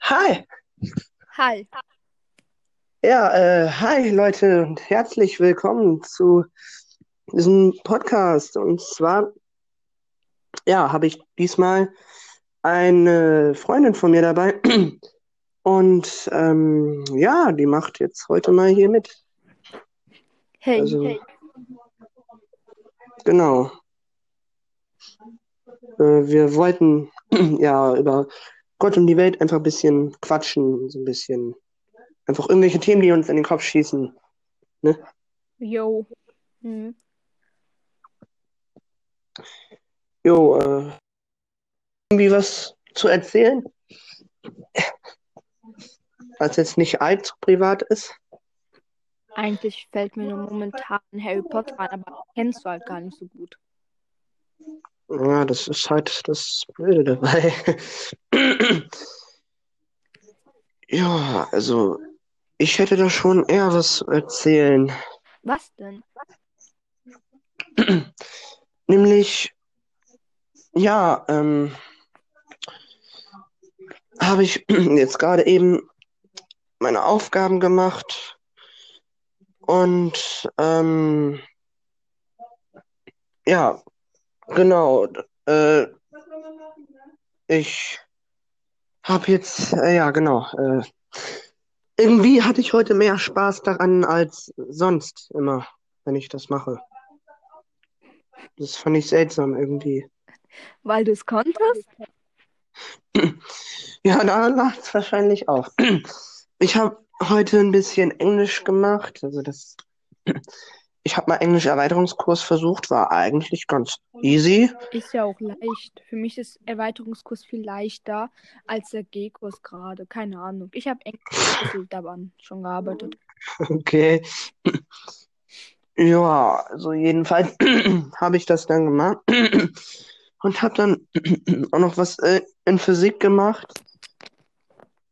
Hi. Hi. Ja, äh, hi Leute und herzlich willkommen zu diesem Podcast. Und zwar, ja, habe ich diesmal eine Freundin von mir dabei. Und ähm, ja, die macht jetzt heute mal hier mit. Hey, Also, hey. genau. Äh, wir wollten ja über Gott und die Welt einfach ein bisschen quatschen, so ein bisschen einfach irgendwelche Themen, die uns in den Kopf schießen. Yo. Hm. Jo, äh, irgendwie was zu erzählen? Was jetzt nicht allzu privat ist. Eigentlich fällt mir nur momentan Harry Potter an, aber kennst du halt gar nicht so gut. Ja, das ist halt das Blöde dabei. Ja, also ich hätte da schon eher was zu erzählen. Was denn? Nämlich, ja, ähm, habe ich jetzt gerade eben meine Aufgaben gemacht und ähm, ja, genau. Äh, ich habe jetzt, äh, ja, genau. Äh, irgendwie hatte ich heute mehr Spaß daran als sonst immer, wenn ich das mache. Das fand ich seltsam irgendwie. Weil du es konntest? Ja, da lag es wahrscheinlich auch. Ich habe heute ein bisschen Englisch gemacht. Also das, ich habe mal Englisch-Erweiterungskurs versucht, war eigentlich ganz easy. Ist ja auch leicht. Für mich ist Erweiterungskurs viel leichter als der G-Kurs gerade. Keine Ahnung. Ich habe Englisch daran schon gearbeitet. Okay. Ja, also jedenfalls habe ich das dann gemacht und habe dann auch noch was äh, in Physik gemacht.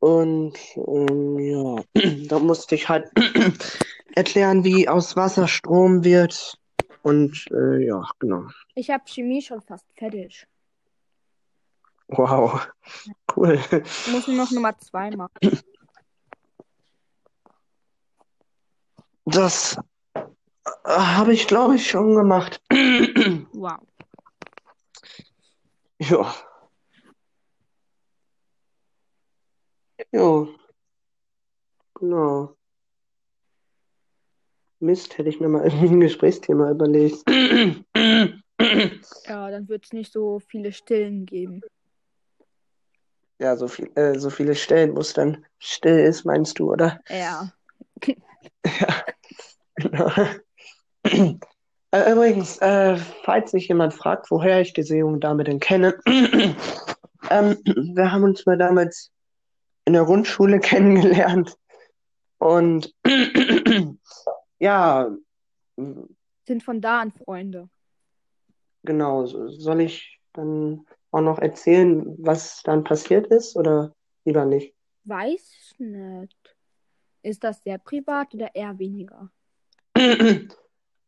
Und ähm, ja, da musste ich halt erklären, wie aus Wasser Strom wird. Und äh, ja, genau. Ich habe Chemie schon fast fertig. Wow, cool. Ich muss nur noch Nummer zwei machen. Das äh, habe ich, glaube ich, schon gemacht. Wow. Ja. Ja, genau. Mist, hätte ich mir mal irgendwie ein Gesprächsthema überlegt. Ja, dann wird es nicht so viele Stillen geben. Ja, so viel, äh, so viele Stellen, wo es dann still ist, meinst du, oder? Ja. Ja, genau. Übrigens, äh, falls sich jemand fragt, woher ich diese junge Dame denn kenne, ähm, wir haben uns mal damals in der Grundschule kennengelernt und ja, Sind von da an Freunde. genau, so- soll ich dann auch noch erzählen, was dann passiert ist oder lieber nicht? Weiß nicht. Ist das sehr privat oder eher weniger?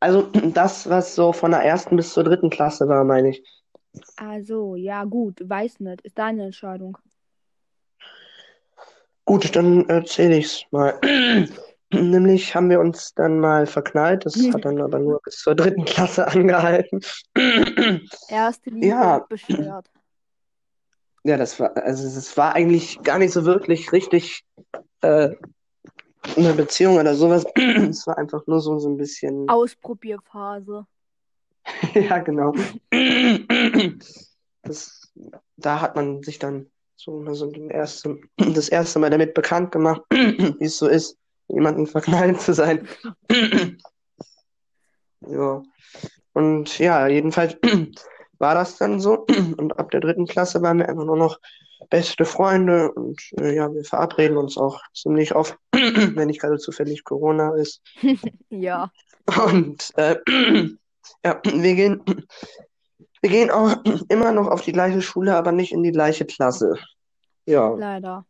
Also das, was so von der ersten bis zur dritten Klasse war, meine ich. Also, ja, gut. Weiß nicht. Ist deine Entscheidung. Gut, dann erzähle ich's mal. Nämlich haben wir uns dann mal verknallt. Das hat dann aber nur bis zur dritten Klasse angehalten. Erste Liebe Ja. beschwert. Ja, das war, also es war eigentlich gar nicht so wirklich richtig äh, eine Beziehung oder sowas. Es war einfach nur so, so ein bisschen. Ausprobierphase. Ja, genau. Das, da hat man sich dann so, mal so den erste, das erste Mal damit bekannt gemacht, wie es so ist, jemanden verknallt zu sein. Ja. Und ja, jedenfalls war das dann so. Und ab der dritten Klasse waren wir einfach nur noch beste Freunde. Und äh, ja, wir verabreden uns auch ziemlich oft, wenn nicht gerade zufällig Corona ist. Ja. Und äh, ja, wir gehen, wir gehen auch immer noch auf die gleiche Schule, aber nicht in die gleiche Klasse. Ja, Leider.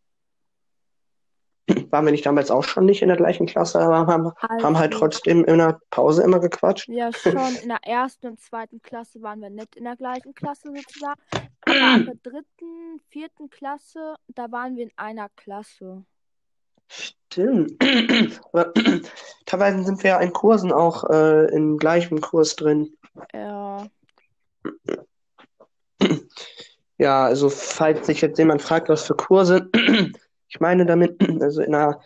waren wir nicht damals auch schon nicht in der gleichen Klasse, aber haben, haben halt Also, trotzdem in der Pause immer gequatscht. Ja, schon in der ersten und zweiten Klasse waren wir nicht in der gleichen Klasse sozusagen. aber ab der dritten, vierten Klasse, da waren wir in einer Klasse. Stimmt. Aber teilweise sind wir ja in Kursen auch äh, im gleichen Kurs drin. Ja. Ja, also falls sich jetzt jemand fragt, was für Kurse, ich meine damit, also in einer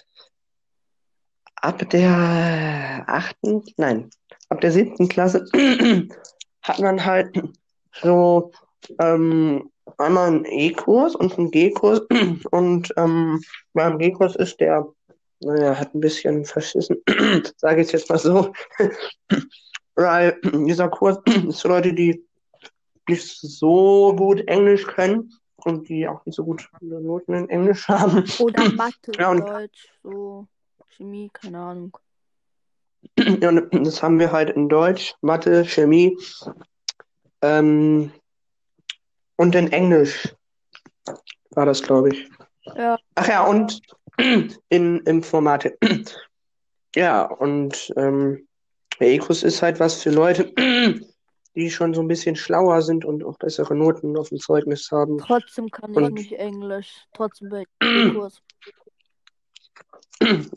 ab der achten, nein, ab der siebten Klasse hat man halt so ähm, einmal einen E-Kurs und einen G-Kurs und ähm, beim G-Kurs ist der, naja, hat ein bisschen verschissen, sage ich jetzt mal so, weil dieser Kurs ist für Leute, die nicht so gut Englisch können und die auch nicht so gut Noten in Englisch haben. Oder Mathe, Ja, und- Deutsch, so Chemie, keine Ahnung. Ja, und das haben wir halt in Deutsch, Mathe, Chemie ähm, und in Englisch war das, glaube ich. Ja, Ach ja, und in Informatik. Ja, und ähm, der E-Kurs ist halt was für Leute, die schon so ein bisschen schlauer sind und auch bessere Noten auf dem Zeugnis haben. trotzdem kann ich Und- nicht Englisch. Trotzdem bin ich im Kurs.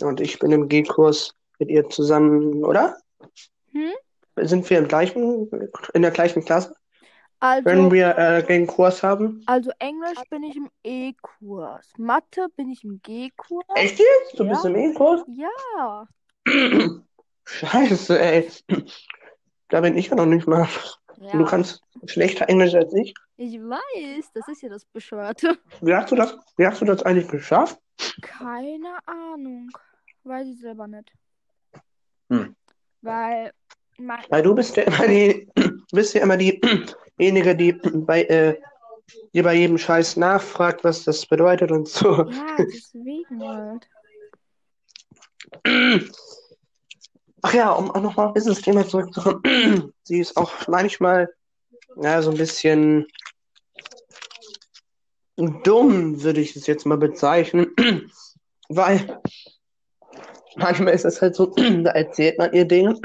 Und ich bin im G-Kurs mit ihr zusammen, oder? Hm? Sind wir im gleichen, in der gleichen Klasse, Also, wenn wir äh, den Kurs haben? also Englisch bin ich im E-Kurs. Mathe bin ich im G-Kurs. Echt jetzt? Du Ja. bist im E-Kurs? Ja. Scheiße, ey. Da bin ich ja noch nicht mal. Ja. Du kannst schlechter Englisch als ich. Ich weiß, das ist ja das Beschwerte. Wie hast du das, wie hast du das eigentlich geschafft? Keine Ahnung. Weiß ich selber nicht. Hm. Weil, mein, Weil du bist ja immer die, bist ja immer diejenige, die bei, äh, die bei jedem Scheiß nachfragt, was das bedeutet und so. ja, deswegen halt. Ach ja, um auch nochmal auf dieses Thema zurückzukommen. Sie ist auch manchmal, ja, so ein bisschen dumm, würde ich es jetzt mal bezeichnen. Weil manchmal ist es halt so, da erzählt man ihr Dinge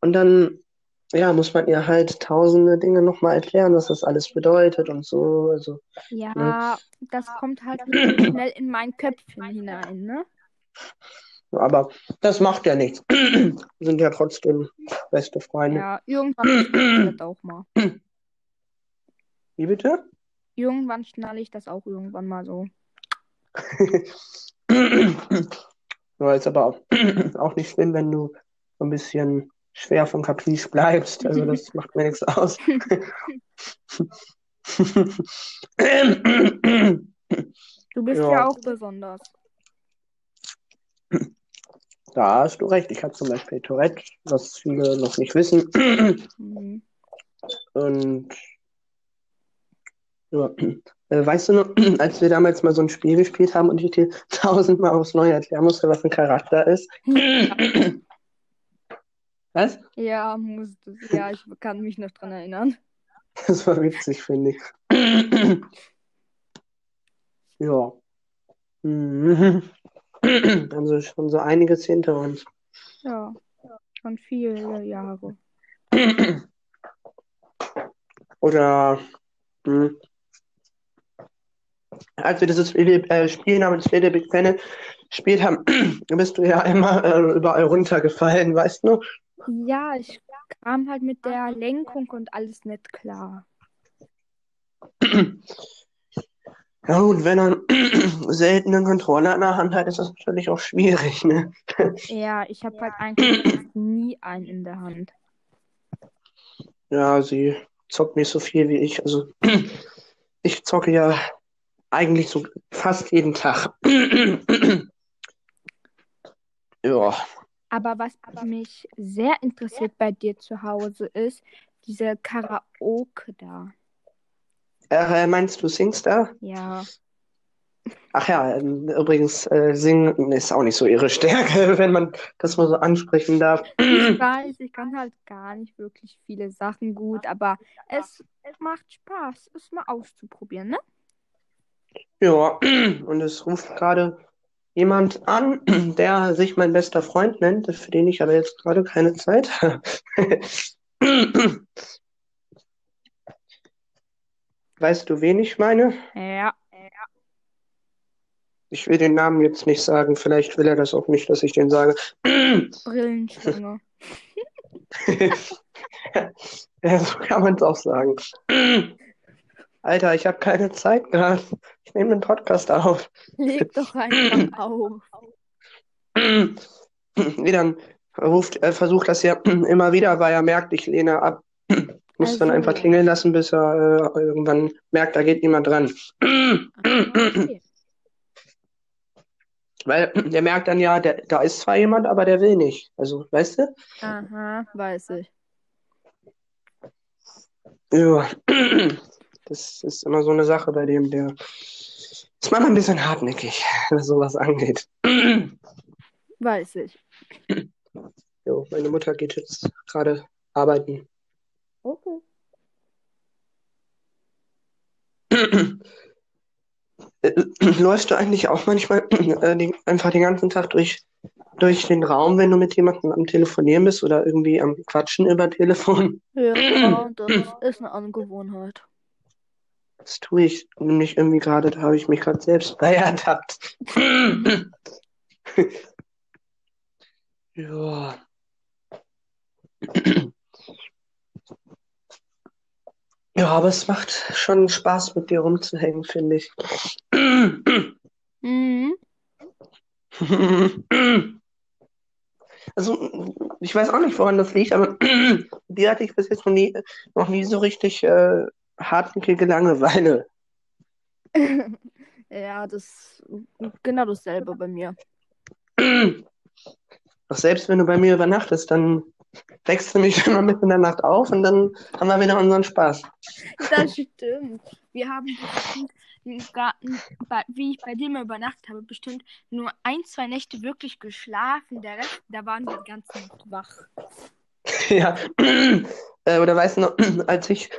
und dann, ja, muss man ihr halt tausende Dinge nochmal erklären, was das alles bedeutet und so. Also, Ja, das kommt halt schnell in mein Köpfchen hinein, ne? Aber das macht ja nichts. Wir sind ja trotzdem beste Freunde. Ja, irgendwann schnalle ich das auch mal. Wie bitte? Irgendwann schnalle ich das auch irgendwann mal so. Ja, ist aber auch, auch nicht schlimm, wenn du so ein bisschen schwer vom Caprice bleibst. Also das macht mir nichts aus. Du bist Ja. ja auch besonders. Da hast du recht. Ich habe zum Beispiel Tourette, was viele noch nicht wissen. Mhm. Und ja, äh, weißt du noch, als wir damals mal so ein Spiel gespielt haben und ich dir tausendmal aufs Neue erklären musste, was ein Charakter ist? Was? Ja, musst du. Ja, ich kann mich noch dran erinnern. Das war witzig, finde ich. Ja. Mhm. Also schon so einiges hinter uns. Ja, schon viele Jahre. Oder hm, als wir dieses Spiel, äh, Spiel namens Little Big Planet gespielt haben, bist du ja immer äh, überall runtergefallen, weißt du? Ja, ich kam halt mit der Lenkung und alles nicht klar. Ja gut, wenn er selten einen Controller in der Hand hat, ist das natürlich auch schwierig, ne? Ja, ich habe halt eigentlich nie einen in der Hand. Ja, sie zockt nicht so viel wie ich. Also ich zocke ja eigentlich so fast jeden Tag. Ja. Aber was mich sehr interessiert bei dir zu Hause ist, diese Karaoke da. Äh, meinst du Singstar? Ja. Ach ja, ähm, übrigens, äh, singen ist auch nicht so ihre Stärke, wenn man das mal so ansprechen darf. Ich weiß, ich kann halt gar nicht wirklich viele Sachen gut, aber es, es macht Spaß, es mal auszuprobieren, ne? Ja, und es ruft gerade jemand an, der sich mein bester Freund nennt, für den ich aber jetzt gerade keine Zeit habe. Weißt du, wen ich meine? Ja. Ich will den Namen jetzt nicht sagen. Vielleicht will er das auch nicht, dass ich den sage. Brillenschlange. ja, so kann man es auch sagen. Alter, ich habe keine Zeit gerade. Ich nehme den Podcast auf. Leg doch einfach auf. Wie dann ruft, er versucht das ja immer wieder, weil er merkt, ich lehne ab. Muss dann Also. einfach klingeln lassen, bis er äh, irgendwann merkt, da geht niemand dran. Okay. Weil der merkt dann ja, der, da ist zwar jemand, aber der will nicht. Also, weißt du? Aha, weiß ich. Ja. Das ist immer so eine Sache bei dem, der ist manchmal ein bisschen hartnäckig, was sowas angeht. Weiß ich. Jo, meine Mutter geht jetzt gerade arbeiten. Okay. Äh, Läufst du eigentlich auch manchmal äh, den, einfach den ganzen Tag durch, durch den Raum, wenn du mit jemandem am Telefonieren bist oder irgendwie am Quatschen über Telefon? Ja, das ist eine Angewohnheit. Das tue ich nämlich irgendwie gerade, da habe ich mich gerade selbst bei ertappt. Ja. Ja, aber es macht schon Spaß, mit dir rumzuhängen, finde ich. Mhm. Also, ich weiß auch nicht, woran das liegt, aber dir hatte ich bis jetzt noch nie, noch nie so richtig äh, hartnäckige Langeweile. Ja, das genau dasselbe bei mir. Doch selbst wenn du bei mir übernachtest, dann wächst du mich immer mitten in der Nacht auf und dann haben wir wieder unseren Spaß. Das stimmt. Wir haben bestimmt im Garten, wie ich bei mal übernachtet habe, bestimmt nur ein, zwei Nächte wirklich geschlafen. Der Rest, da waren wir die ganze Nacht wach. Ja. Äh, oder weißt du noch, als ich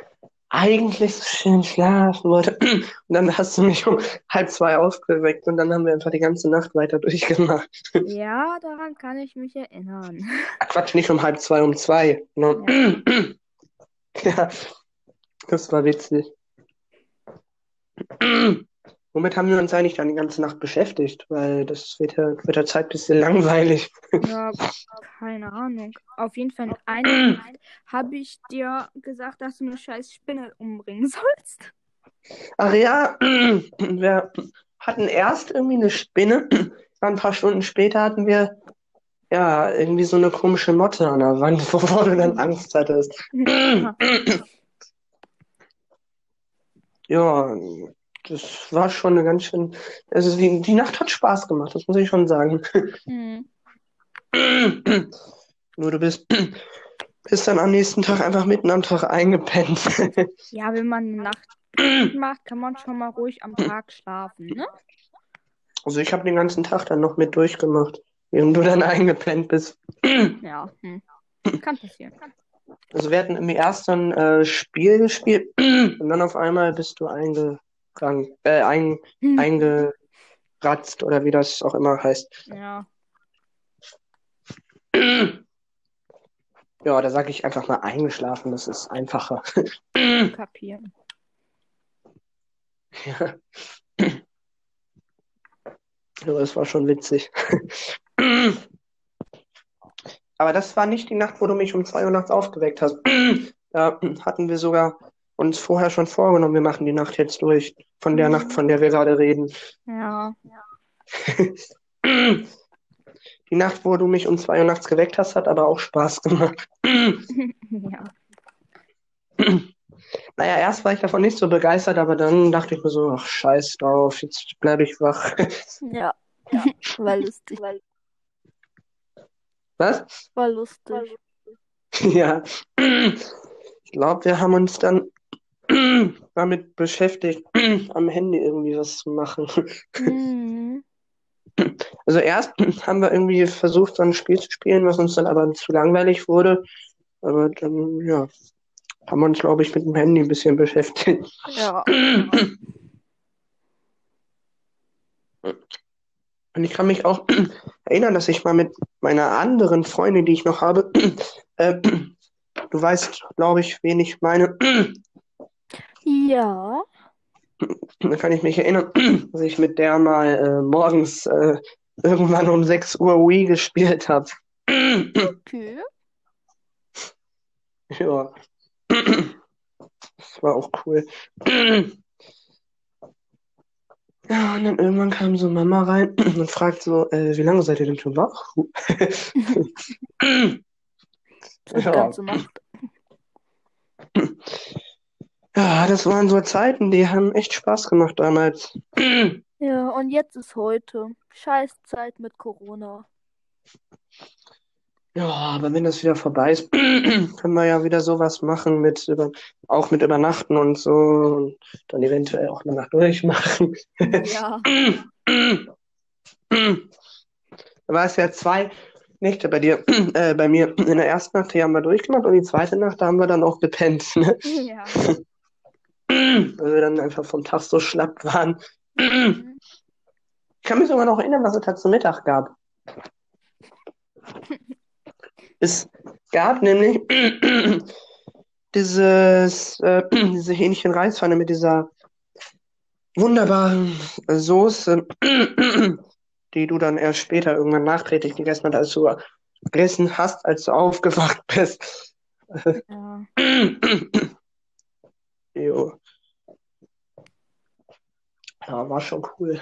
eigentlich so schön schlafen wollte und dann hast du mich um halb zwei aufgeweckt und dann haben wir einfach die ganze Nacht weiter durchgemacht. Ja, daran kann ich mich erinnern. Quatsch, nicht um halb zwei, um zwei. Ne? Ja, das war witzig. Womit haben wir uns eigentlich dann die ganze Nacht beschäftigt? Weil das wird ja mit der Zeit ein bisschen langweilig. Ja, keine Ahnung. Auf jeden Fall in einer Nacht habe ich dir gesagt, dass du eine scheiß Spinne umbringen sollst. Ach ja, wir hatten erst irgendwie eine Spinne. Ein paar Stunden später hatten wir ja irgendwie so eine komische Motte an der Wand, wovor du dann Angst hattest. Ja, das war schon eine ganz schön. Also die, die Nacht hat Spaß gemacht, das muss ich schon sagen. Hm. Nur du bist, bist dann am nächsten Tag einfach mitten am Tag eingepennt. Ja, wenn man eine Nacht macht, kann man schon mal ruhig am Tag schlafen, ne? Also ich habe den ganzen Tag dann noch mit durchgemacht, während du dann eingepennt bist. Ja, hm. kann passieren. Also wir hatten im ersten äh, Spiel gespielt und dann auf einmal bist du eingegangen, äh, ein, Hm. eingeratzt oder wie das auch immer heißt. Ja, Ja, da sage ich einfach mal eingeschlafen, das ist einfacher. kapieren. Ja. Ja, das war schon witzig. Aber das war nicht die Nacht, wo du mich um zwei Uhr nachts aufgeweckt hast. Da hatten wir sogar uns vorher schon vorgenommen, wir machen die Nacht jetzt durch. Von der Nacht, von der wir gerade reden. Ja, Die Nacht, wo du mich um zwei Uhr nachts geweckt hast, hat aber auch Spaß gemacht. ja. Naja, erst war ich davon nicht so begeistert, aber dann dachte ich mir so, ach, scheiß drauf, jetzt bleibe ich wach. Ja. War lustig. Was? War lustig. Ja. Ich glaube, wir haben uns dann damit beschäftigt, am Handy irgendwie was zu machen. Mhm. Also erst haben wir irgendwie versucht, so ein Spiel zu spielen, was uns dann aber zu langweilig wurde. Aber dann, ja, haben wir uns, glaube ich, mit dem Handy ein bisschen beschäftigt. Ja. Und ich kann mich auch erinnern, dass ich mal mit meiner anderen Freundin, die ich noch habe, äh, du weißt, glaube ich, wen ich meine, Ja. Da kann ich mich erinnern, dass ich mit der mal äh, morgens äh, irgendwann um 6 Uhr Wii gespielt habe. Okay. Ja. Das war auch cool. Ja, und dann irgendwann kam so Mama rein und fragt so, äh, wie lange seid ihr denn schon wach? Ja. ganze Nacht. Ja, das waren so Zeiten, die haben echt Spaß gemacht damals. Ja, und jetzt ist heute. Scheißzeit mit Corona. Ja, aber wenn das wieder vorbei ist, können wir ja wieder sowas machen mit über, auch mit Übernachten und so und dann eventuell auch eine Nacht durchmachen. Ja. Da war es ja zwei Nächte bei dir, äh, bei mir. In der ersten Nacht, die haben wir durchgemacht und die zweite Nacht, da haben wir dann auch gepennt, ne? Ja. Weil wir dann einfach vom Tag so schlapp waren. Ich kann mich sogar noch erinnern, was es da zum Mittag gab. Es gab nämlich dieses, äh, diese Hähnchen-Reispfanne mit dieser wunderbaren Soße, die du dann erst später irgendwann nachträglich gegessen hast, als du gegessen hast, als du aufgewacht bist. Ja. Jo. Ja, war schon cool.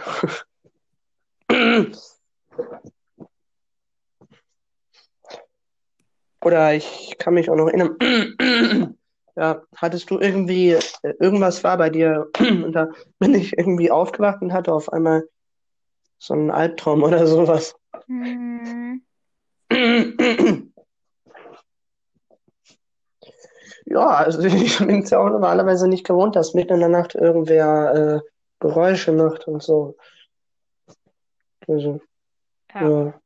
Oder ich kann mich auch noch erinnern. Ja, hattest du irgendwie, äh, irgendwas war bei dir und da bin ich irgendwie aufgewacht und hatte auf einmal so einen Albtraum oder sowas. Hm. Ja, also ich bin es ja auch normalerweise nicht gewohnt, dass mitten in der Nacht irgendwer äh, Geräusche macht und so. Also, Ja. ja.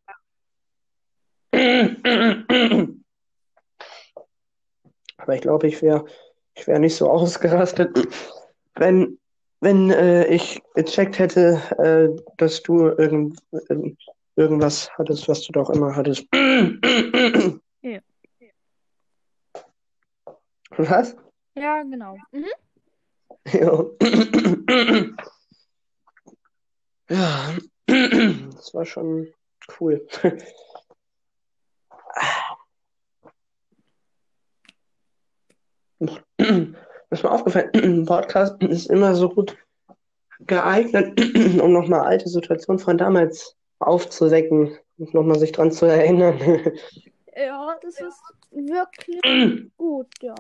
Aber ich glaube, ich wäre ich wär nicht so ausgerastet, wenn, wenn äh, ich gecheckt hätte, äh, dass du irgend, ähm, irgendwas hattest, was du doch immer hattest. Ja. Was? Ja, genau. Mhm. Ja. Ja, das war schon cool. ist mir aufgefallen, ein Podcast ist immer so gut geeignet, um nochmal alte Situationen von damals aufzuwecken und nochmal sich dran zu erinnern. Ja, das ist wirklich gut, ja.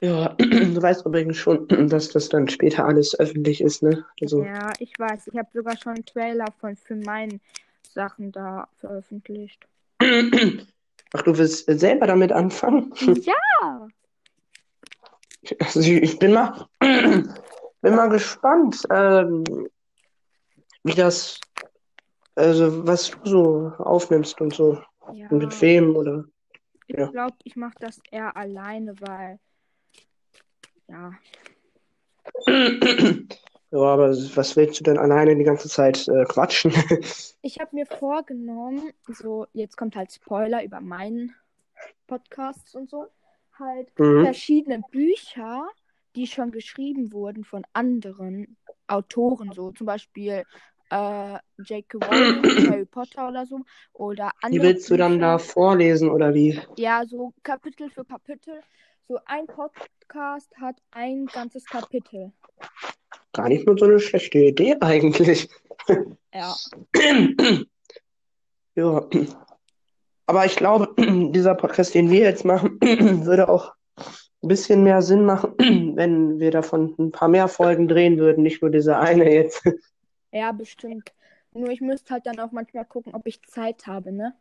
Ja, du weißt übrigens schon, dass das dann später alles öffentlich ist, ne? Also, Ja, ich weiß. Ich habe sogar schon einen Trailer von für meinen Sachen da veröffentlicht. ach, du willst selber damit anfangen? Ja. Also ich, bin mal, bin mal gespannt, ähm, wie das, also was du so aufnimmst und so. Ja. Und mit wem oder. Ich Ja. glaube, ich mache das eher alleine, weil ja, Ja, aber was willst du denn alleine die ganze Zeit äh, quatschen? ich habe mir vorgenommen, so jetzt kommt halt Spoiler über meinen Podcasts und so, halt Mhm. verschiedene Bücher, die schon geschrieben wurden von anderen Autoren, so zum Beispiel äh, J.K. Rowling, Harry Potter oder so, oder Die andere willst du dann da Bücher. vorlesen oder wie? Ja, so Kapitel für Kapitel. So ein Podcast hat ein ganzes Kapitel. Gar nicht nur so eine schlechte Idee eigentlich. Ja. Ja. Aber ich glaube, dieser Podcast, den wir jetzt machen, würde auch ein bisschen mehr Sinn machen, wenn wir davon ein paar mehr Folgen drehen würden, nicht nur diese eine jetzt. Ja, bestimmt. Nur ich müsste halt dann auch manchmal gucken, ob ich Zeit habe, ne?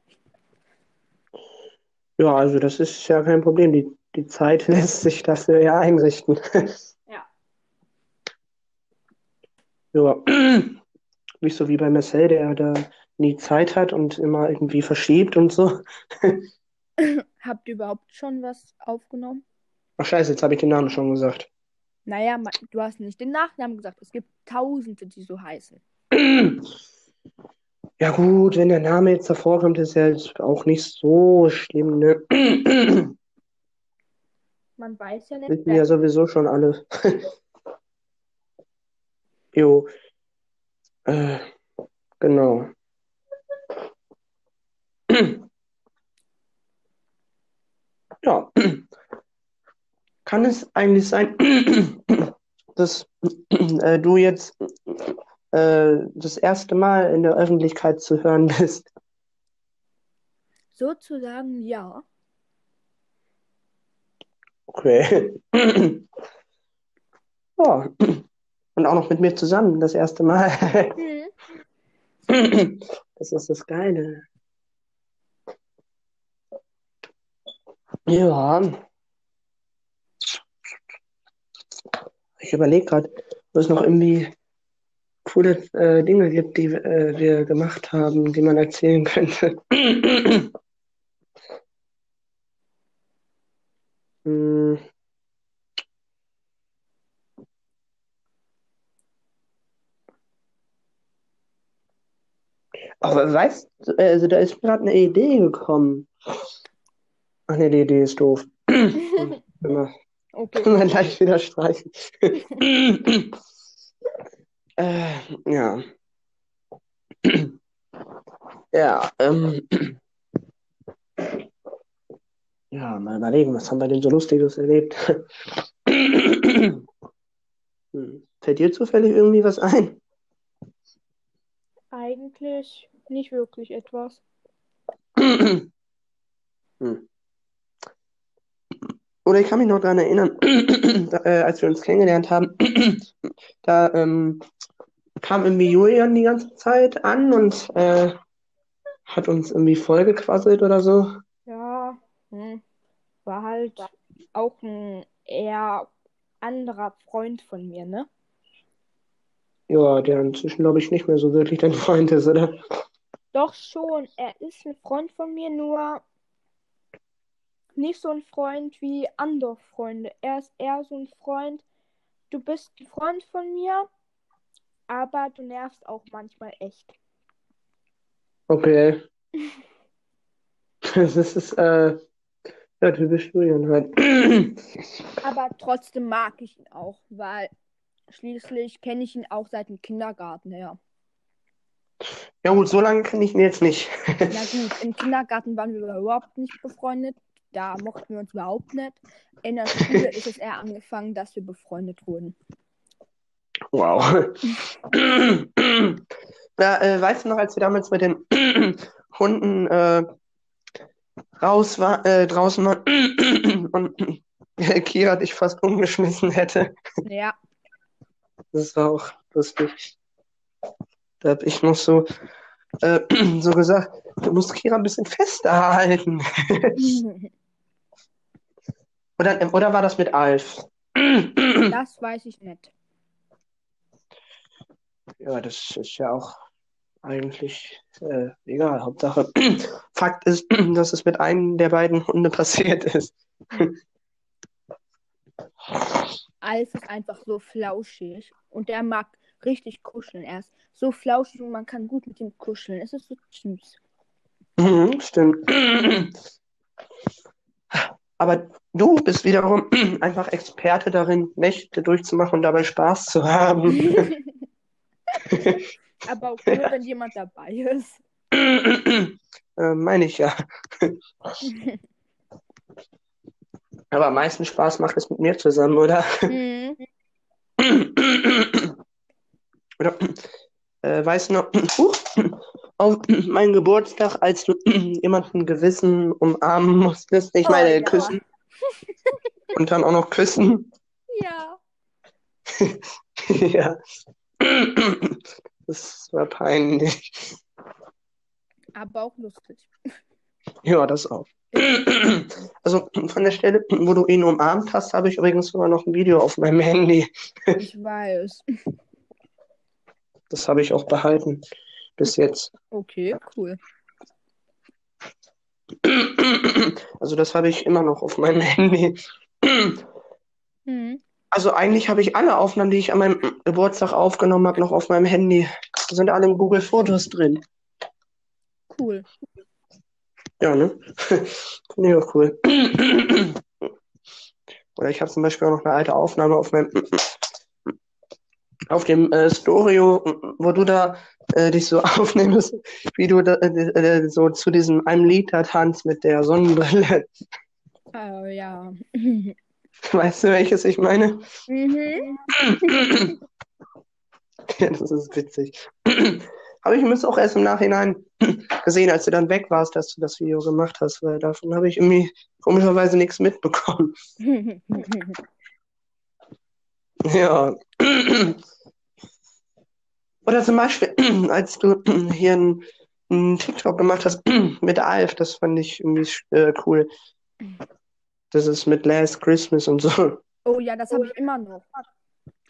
Ja, also das ist ja kein Problem. Die, die Zeit lässt sich dafür ja einrichten. Ja. Ja. Nicht so wie bei Marcel, der da nie Zeit hat und immer irgendwie verschiebt und so. Habt ihr überhaupt schon was aufgenommen? Ach scheiße, jetzt habe ich den Namen schon gesagt. Naja, du hast nicht den Nachnamen gesagt. Es gibt Tausende, die so heißen. Ja gut, wenn der Name jetzt davor kommt, ist ja jetzt auch nicht so schlimm, ne? Man weiß ja nicht. Wissen ja sowieso schon alle. Jo. Äh, genau. Ja. Kann es eigentlich sein, dass äh, du jetzt äh, das erste Mal in der Öffentlichkeit zu hören bist? Sozusagen ja. Okay. Ja. Und auch noch mit mir zusammen, das erste Mal. Mhm. Das ist das Geile. Ja. Ich überlege gerade, ob es noch irgendwie coole äh, Dinge gibt, die äh, wir gemacht haben, die man erzählen könnte. Hm. Aber weißt du, also da ist mir gerade eine Idee gekommen. Ach nee, die Idee ist doof. Immer, Okay. immer gleich wieder streichen. äh, ja. Ja, ähm. Ja, mal überlegen, was haben wir denn so Lustiges erlebt? Hm. Fällt dir zufällig irgendwie was ein? Eigentlich nicht wirklich etwas. Hm. Oder ich kann mich noch daran erinnern, da, äh, als wir uns kennengelernt haben, da ähm, kam irgendwie Julian die ganze Zeit an und äh, hat uns irgendwie vollgequasselt oder so. Hm. war halt auch ein eher anderer Freund von mir, ne? Ja, der inzwischen, glaube ich, nicht mehr so wirklich dein Freund ist, oder? Doch schon, er ist ein Freund von mir, nur nicht so ein Freund wie andere Freunde. Er ist eher so ein Freund, du bist ein Freund von mir, aber du nervst auch manchmal echt. Okay. Das ist, äh, ja, typisch Julian halt. Aber trotzdem mag ich ihn auch, weil schließlich kenne ich ihn auch seit dem Kindergarten her. Ja gut, so lange kenne ich ihn jetzt nicht. Na gut, im Kindergarten waren wir überhaupt nicht befreundet. Da mochten wir uns überhaupt nicht. In der Schule ist es eher angefangen, dass wir befreundet wurden. Wow. Ja, äh, weißt du noch, als wir damals mit den Hunden äh, raus war, äh, draußen waren und äh, Kira dich fast umgeschmissen hätte? Ja, Das war auch lustig. Da habe ich noch so, äh, so gesagt, du musst Kira ein bisschen fester halten. Oder, oder war das mit Alf? das weiß ich nicht. Ja, das ist ja auch eigentlich äh, egal. Hauptsache, Fakt ist, dass es mit einem der beiden Hunde passiert ist. Alf ist einfach so flauschig und der mag richtig kuscheln. Er ist so flauschig und man kann gut mit ihm kuscheln. Es ist so süß. Mhm, stimmt. Aber du bist wiederum einfach Experte darin, Nächte durchzumachen und dabei Spaß zu haben. Aber auch nur, wenn jemand dabei ist. äh, meine ich ja. Aber am meisten Spaß macht es mit mir zusammen, oder? Mhm. Oder äh, weißt du noch, auf meinen Geburtstag, als du jemanden gewissen umarmen musstest, ich Oh, meine ja. küssen und dann auch noch küssen. Ja. ja. Das war peinlich. Aber auch lustig. Ja, das auch. Also von der Stelle, wo du ihn umarmt hast, habe ich übrigens sogar noch ein Video auf meinem Handy. Ich weiß. Das habe ich auch behalten bis jetzt. Okay, cool. Also das habe ich immer noch auf meinem Handy. Mhm. Also eigentlich habe ich alle Aufnahmen, die ich an meinem Geburtstag aufgenommen habe, noch auf meinem Handy. Die sind alle in Google Fotos drin. Cool. Ja, ne? Finde ich auch cool. Oder ich habe zum Beispiel auch noch eine alte Aufnahme auf meinem auf dem äh, Storio, wo du da äh, dich so aufnimmst, wie du da, äh, äh, so zu diesem einem Lied da tanzt mit der Sonnenbrille. Oh ja. Weißt du, welches ich meine? Mhm. Ja, das ist witzig. Habe ich übrigens auch erst im Nachhinein gesehen, als du dann weg warst, dass du das Video gemacht hast, weil davon habe ich irgendwie komischerweise nichts mitbekommen. Ja. Oder zum Beispiel, als du hier einen, einen TikTok gemacht hast mit Alf, das fand ich irgendwie äh, cool. Das ist mit Last Christmas und so. Oh ja, das habe ich immer noch.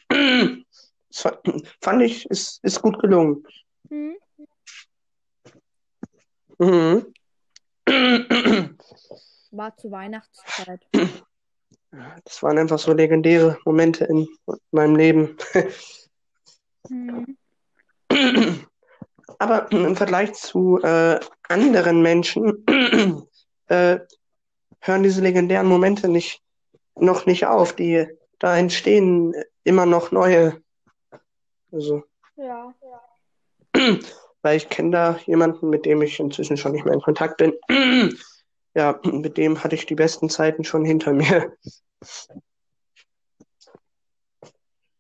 Das fa- fand ich, ist, ist gut gelungen. Mhm. Mhm. War zur Weihnachtszeit. Das waren einfach so legendäre Momente in meinem Leben. Mhm. Aber im Vergleich zu äh, anderen Menschen äh, hören diese legendären Momente nicht, noch nicht auf. Die, da entstehen immer noch neue. Also, Ja. weil ich kenne da jemanden, mit dem ich inzwischen schon nicht mehr in Kontakt bin. Ja, mit dem hatte ich die besten Zeiten schon hinter mir.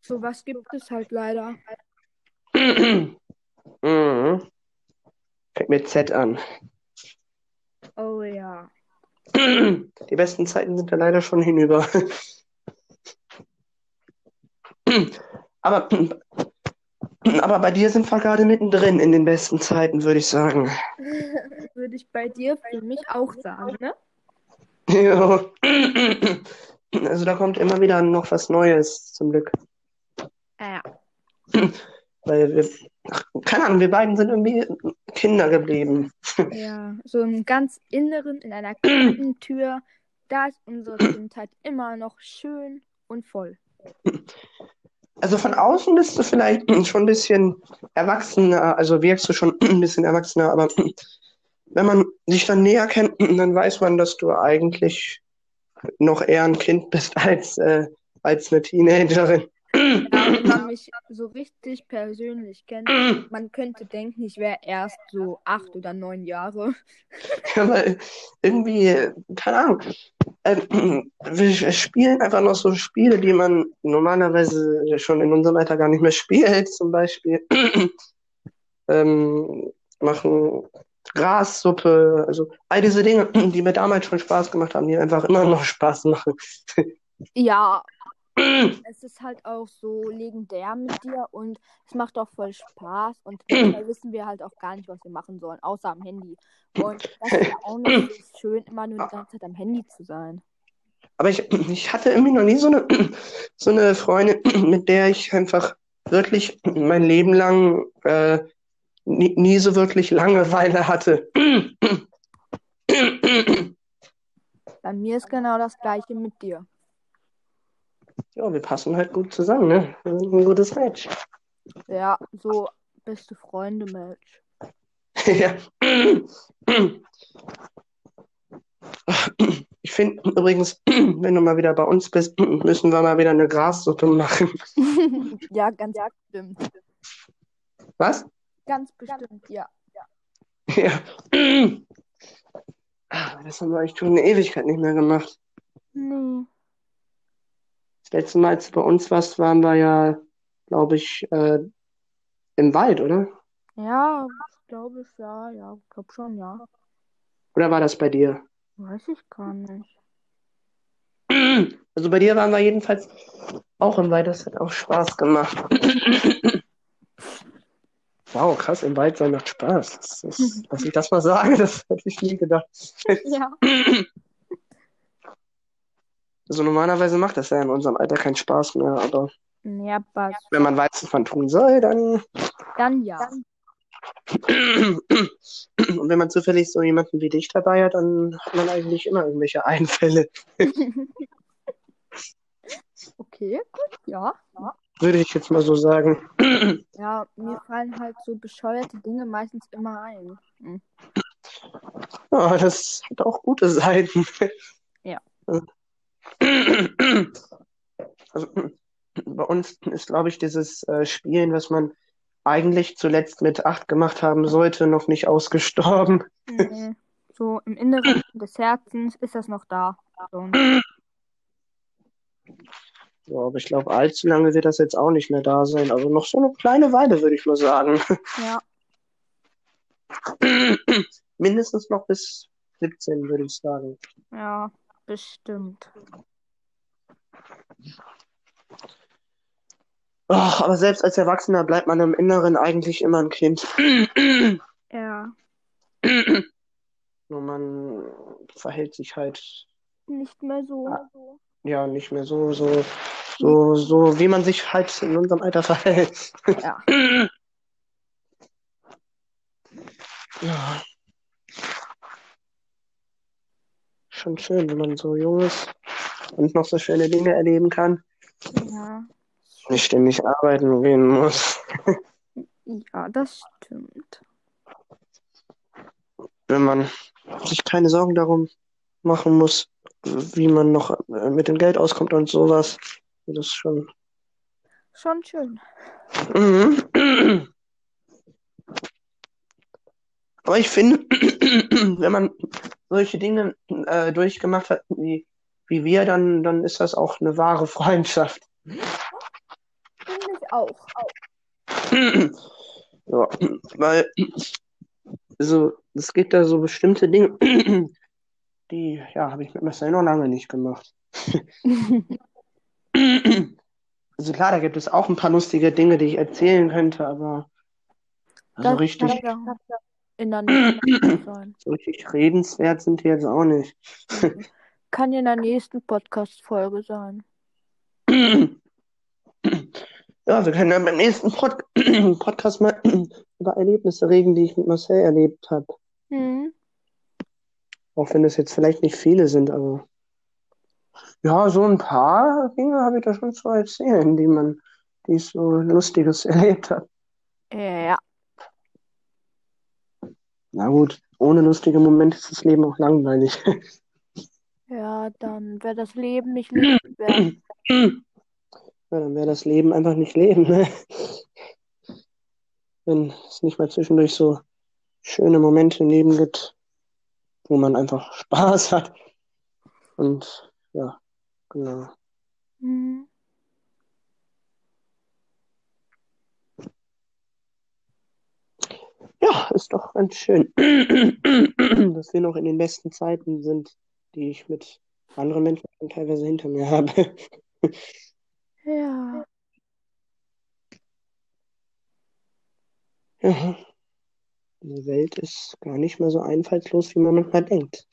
So was gibt es halt leider. Mhm. Fängt mit Z an. Oh ja. Die besten Zeiten sind da leider schon hinüber. Aber, aber bei dir sind wir gerade mittendrin in den besten Zeiten, würde ich sagen. Würde ich bei dir für mich auch sagen, ne? Ja. Also da kommt immer wieder noch was Neues, zum Glück. Ja. Weil wir, keine Ahnung, wir beiden sind irgendwie Kinder geblieben. Ja. So im ganz Inneren, in einer kalten Tür, da ist unsere Kindheit immer noch schön und voll. Also von außen bist du vielleicht schon ein bisschen erwachsener, also wirkst du schon ein bisschen erwachsener, aber wenn man dich dann näher kennt, dann weiß man, dass du eigentlich noch eher ein Kind bist als, äh, als eine Teenagerin. Ja, wenn man mich so richtig persönlich kennt, man könnte denken, ich wäre erst so acht oder neun Jahre. Ja, weil irgendwie, keine Ahnung, ähm, wir spielen einfach noch so Spiele, die man normalerweise schon in unserem Alter gar nicht mehr spielt, zum Beispiel. ähm, machen Grassuppe, also all diese Dinge, die mir damals schon Spaß gemacht haben, die einfach immer noch Spaß machen. Ja, es ist halt auch so legendär mit dir und es macht auch voll Spaß und manchmal wissen wir halt auch gar nicht, was wir machen sollen, außer am Handy. Und das ist ja auch noch so schön, immer nur die ganze Zeit am Handy zu sein. Aber ich, ich hatte irgendwie noch nie so eine, so eine Freundin, mit der ich einfach wirklich mein Leben lang äh, nie, nie so wirklich Langeweile hatte. Bei mir ist genau das gleiche mit dir. Ja, wir passen halt gut zusammen, ne? Wir sind ein gutes Match. Ja, so beste Freunde-Match. Ja. Ich finde übrigens, wenn du mal wieder bei uns bist, müssen wir mal wieder eine Grassuppe machen. ja, ganz bestimmt. Was? Ganz bestimmt, ja. Ja. Ah, Das haben wir eigentlich schon eine Ewigkeit nicht mehr gemacht. Nee. Das letzte Mal, als du bei uns warst, waren wir ja, glaube ich, äh, im Wald, oder? Ja, glaube ich, ja, ja, glaube schon, ja. Oder war das bei dir? Weiß ich gar nicht. Also bei dir waren wir jedenfalls auch im Wald. Das hat auch Spaß gemacht. Wow, krass, im Wald sein macht Spaß. Das, das, dass ich das mal sage, das hätte ich nie gedacht. Ja. Also normalerweise macht das ja in unserem Alter keinen Spaß mehr, aber Ja, wenn man weiß, was man tun soll, dann. Dann ja. Und wenn man zufällig so jemanden wie dich dabei hat, dann hat man eigentlich immer irgendwelche Einfälle, Okay, gut, ja. würde ich jetzt mal so sagen. Ja, mir fallen halt so bescheuerte Dinge meistens immer ein. Hm. Ja, das hat auch gute Seiten. Ja. Also, bei uns ist, glaube ich, dieses äh, Spielen, was man eigentlich zuletzt mit acht gemacht haben sollte, noch nicht ausgestorben. Nee. So im Inneren des Herzens ist das noch da. So. Ja, aber ich glaube, allzu lange wird das jetzt auch nicht mehr da sein. Also noch so eine kleine Weile, würde ich mal sagen. Ja. Mindestens noch bis 17, würde ich sagen. Ja, bestimmt. Ach, aber selbst als Erwachsener bleibt man im Inneren eigentlich immer ein Kind. Ja. Nur man verhält sich halt Nicht mehr so. ja nicht mehr so, so, so, so, wie man sich halt in unserem Alter verhält. Ja. Ja. Schon schön, wenn man so jung ist und noch so schöne Dinge erleben kann. Ja. Nicht ständig arbeiten gehen muss. Ja, das stimmt. Wenn man sich keine Sorgen darum machen muss, wie man noch äh, mit dem Geld auskommt und sowas. Das ist schon. Schon schön. Mhm. Aber ich finde, wenn man solche Dinge äh, durchgemacht hat, wie, wie wir, dann, dann ist das auch eine wahre Freundschaft. Finde ich auch. Ja, weil so, es gibt da so bestimmte Dinge, die, ja, habe ich mit Marcel noch lange nicht gemacht. Also klar, da gibt es auch ein paar lustige Dinge, die ich erzählen könnte, aber so Das richtig, ja in der nächsten sein. so richtig redenswert sind die jetzt auch nicht. Kann ja in der nächsten Podcast-Folge sein. Ja, wir können dann beim nächsten Pod Podcast mal über Erlebnisse reden, die ich mit Marcel erlebt habe. Hm. Auch wenn es jetzt vielleicht nicht viele sind, aber ja, so ein paar Dinge habe ich da schon zu erzählen, die man, die ich so Lustiges erlebt habe. Ja. Na gut, ohne lustige Momente ist das Leben auch langweilig. Ja, dann wäre das Leben nicht lebenswert. Ja, dann wäre das Leben einfach nicht Leben, ne? Wenn es nicht mal zwischendurch so schöne Momente im Leben gibt, wo man einfach Spaß hat. Und ja, genau. Hm. Ja, ist doch ganz schön, dass wir noch in den besten Zeiten sind, die ich mit anderen Menschen teilweise hinter mir habe. Ja. Ja, die Welt ist gar nicht mehr so einfallslos, wie man manchmal denkt.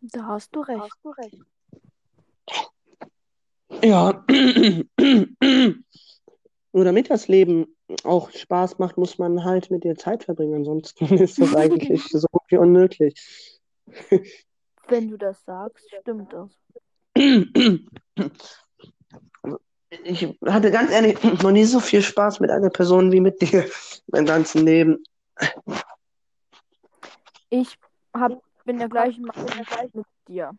Da hast du recht. Ja, nur damit das Leben auch Spaß macht, muss man halt mit dir Zeit verbringen. Ansonsten ist das eigentlich so gut wie unmöglich. Wenn du das sagst, stimmt das. Ich hatte ganz ehrlich noch nie so viel Spaß mit einer Person wie mit dir mein ganzen Leben. Ich hab, bin der gleichen Meinung mit dir.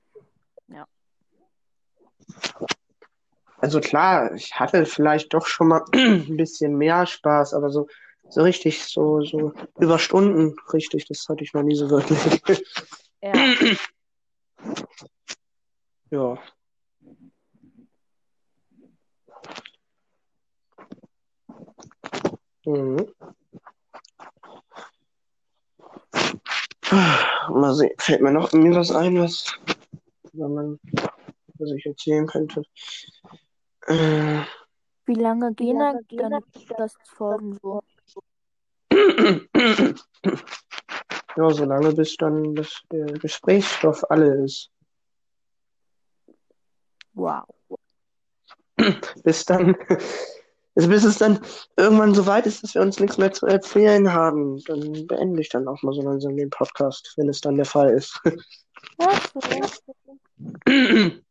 Also klar, ich hatte vielleicht doch schon mal ein bisschen mehr Spaß, aber so, so richtig, so, so über Stunden, richtig, das hatte ich noch nie so wirklich. Ja. Ja. Mhm. Mal sehen, fällt mir noch irgendwie was ein, was, man, was ich erzählen könnte. Äh, Wie lange gehen eigentlich deine Podcast-Folgen so? ja, solange bis dann das, der Gesprächsstoff alle ist. Wow. Bis dann, also bis es dann irgendwann so weit ist, dass wir uns nichts mehr zu erzählen haben, dann beende ich dann auch mal so langsam den Podcast, wenn es dann der Fall ist.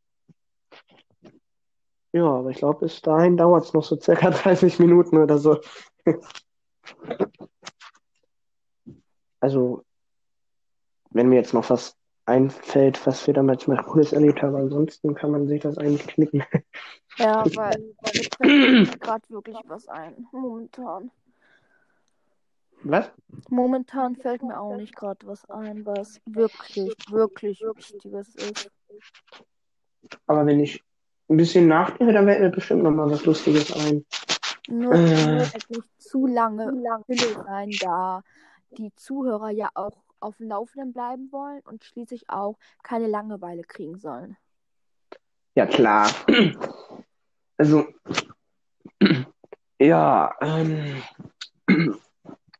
Ja, aber ich glaube, bis dahin dauert es noch so circa 30 Minuten oder so. Also, wenn mir jetzt noch was einfällt, was wir damals mal Cooles erlebt haben. Ansonsten kann man sich das eigentlich knicken. Ja, weil fällt mir gerade wirklich was ein. Momentan. Was? Momentan fällt mir auch nicht gerade was ein, was wirklich, wirklich Wichtiges ist. Aber wenn ich ein bisschen nachdenke, dann fällt mir bestimmt noch mal was Lustiges ein. Nur Äh. es nicht zu lange Stille sein, da die Zuhörer ja auch auf dem Laufenden bleiben wollen und schließlich auch keine Langeweile kriegen sollen. Ja, klar. Also, ja, ähm,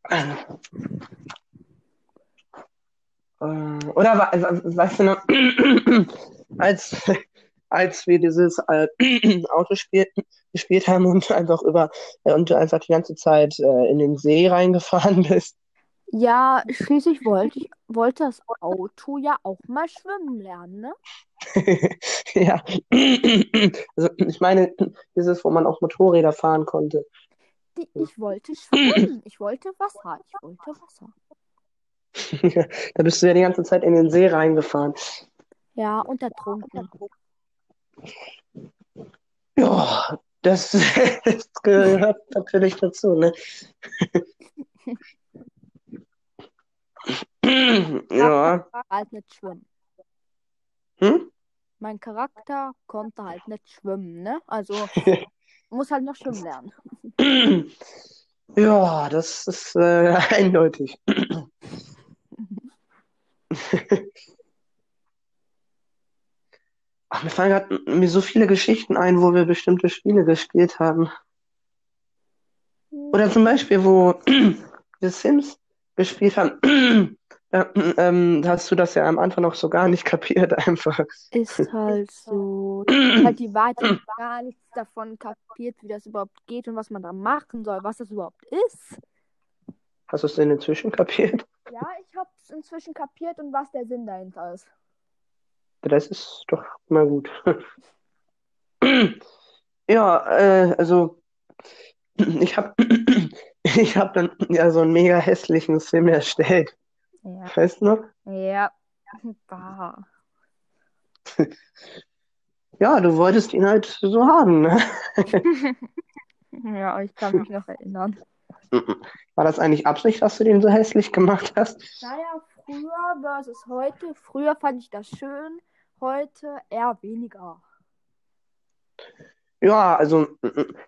äh, oder also, weißt du noch, als, als wir dieses äh, Autospiel gespielt haben und einfach über äh, und du einfach die ganze Zeit äh, in den See reingefahren bist. Ja, schließlich wollte ich, wollte das Auto ja auch mal schwimmen lernen, ne? Ja, also ich meine, dieses, wo man auch Motorräder fahren konnte. Ich wollte schwimmen. Ich wollte Wasser. Ich wollte Wasser. Da bist du ja die ganze Zeit in den See reingefahren. Ja, und ertrunken. Ja, das, das gehört natürlich dazu, ne? Ja. Halt nicht schwimmen. Hm? Mein Charakter konnte halt nicht schwimmen, ne? Also muss halt noch schwimmen lernen. Ja, das ist äh, eindeutig. Ach, mir fallen gerade mir so viele Geschichten ein, wo wir bestimmte Spiele gespielt haben. Oder zum Beispiel, wo wir Sims gespielt haben. Da, ähm, hast du das ja am Anfang noch so gar nicht kapiert, einfach. Ist halt so. halt die Wahrheit gar nichts davon kapiert, wie das überhaupt geht und was man da machen soll, was das überhaupt ist. Hast du es denn inzwischen kapiert? Ja, ich hab's inzwischen kapiert und was der Sinn dahinter ist. Das ist doch mal gut. Ja, äh, also ich habe ich hab dann ja so einen mega hässlichen Sim erstellt. Ja. Weißt du noch? Ja. Bah. Ja, du wolltest ihn halt so haben, ne? Ja, ich kann mich noch erinnern. War das eigentlich Absicht, dass du den so hässlich gemacht hast? Naja, früher versus heute. Früher fand ich das schön, heute eher weniger. Ja, also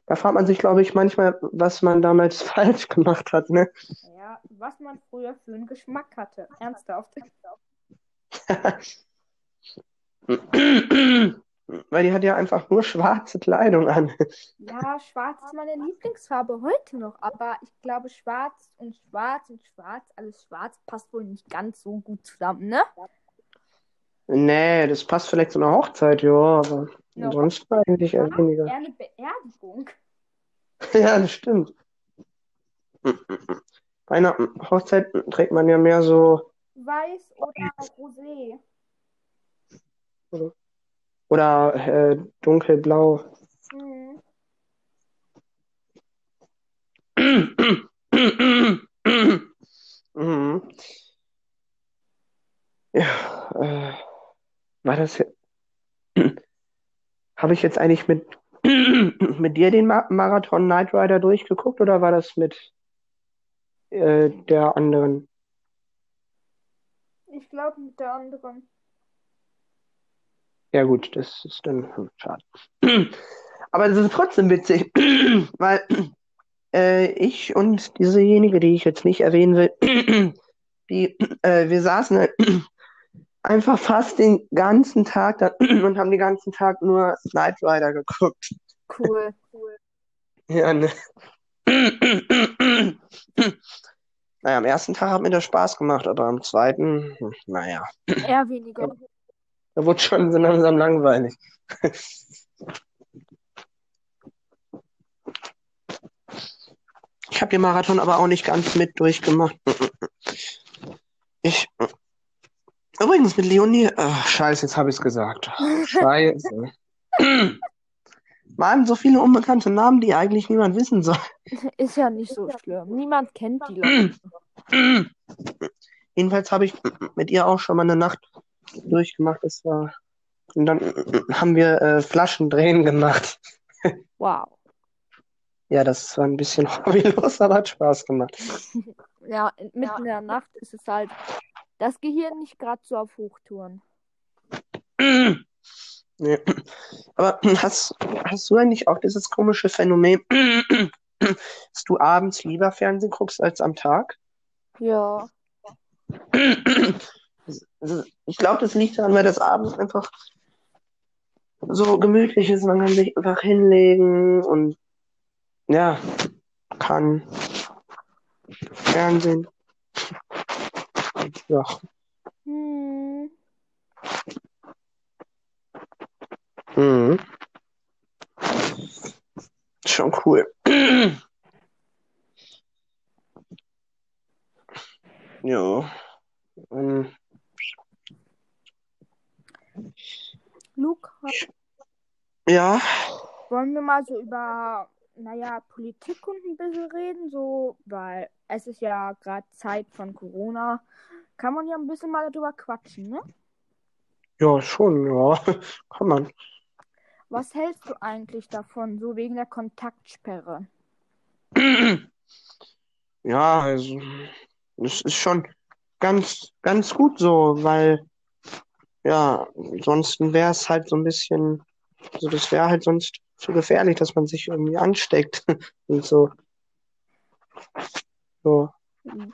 da fragt man sich, glaube ich, manchmal, was man damals falsch gemacht hat, ne? Ja, was man früher für einen Geschmack hatte. Ernsthaft. Weil die hat ja einfach nur schwarze Kleidung an. Ja, schwarz ist meine Lieblingsfarbe heute noch, aber ich glaube, schwarz und schwarz und schwarz, alles schwarz, passt wohl nicht ganz so gut zusammen, ne? Nee, das passt vielleicht zu einer Hochzeit, ja, aber Ja. ansonsten eigentlich eher weniger. Eher eine Beerdigung. Ja, das stimmt. Bei einer Hochzeit trägt man ja mehr so, Weiß oder Rosé. oder äh, dunkelblau. Mhm. Mhm. Ja, äh, war das jetzt, habe ich jetzt eigentlich mit, mit dir den Ma Marathon Knight Rider durchgeguckt oder war das mit äh, der anderen? Ich glaube mit der anderen. Ja gut, das ist dann hm, schade. Aber es ist trotzdem witzig, weil äh, ich und diesejenige, die ich jetzt nicht erwähnen will, die, äh, wir saßen einfach fast den ganzen Tag da und haben den ganzen Tag nur Knight Rider geguckt. Cool. cool. Ja, ne? Naja, am ersten Tag hat mir das Spaß gemacht, aber am zweiten, hm, naja, Eher weniger. da wurde schon so langsam langweilig. Ich habe den Marathon aber auch nicht ganz mit durchgemacht. Ich. Übrigens mit Leonie. Ach, scheiße, jetzt habe ich es gesagt. Scheiße. Mann, so viele unbekannte Namen, die eigentlich niemand wissen soll. Ist ja nicht so schlimm. Niemand kennt die Leute. Jedenfalls habe ich mit ihr auch schon mal eine Nacht durchgemacht. Das war. Und dann haben wir äh, Flaschendrehen gemacht. Wow. Ja, das war ein bisschen hobbylos, aber hat Spaß gemacht. Ja, mitten in der Nacht ist es halt das Gehirn nicht gerade so auf Hochtouren. Nee. Aber hast, hast du eigentlich auch dieses komische Phänomen, dass du abends lieber Fernsehen guckst als am Tag? Ja. Ich glaube, das liegt daran, weil das abends einfach so gemütlich ist. Man kann sich einfach hinlegen und ja, kann Fernsehen. Ja. Hm. Mhm. Schon cool. Ja. Ähm, Luca, ja, wollen wir mal so über, naja, Politik und ein bisschen reden, so, weil es ist ja gerade Zeit von Corona. Kann man ja ein bisschen mal darüber quatschen, ne? ja, schon, ja. Kann man. Was hältst du eigentlich davon, so wegen der Kontaktsperre? Ja, also, das ist schon ganz, ganz gut so, weil, ja, ansonsten wäre es halt so ein bisschen, also das wäre halt sonst zu gefährlich, dass man sich irgendwie ansteckt und so. So.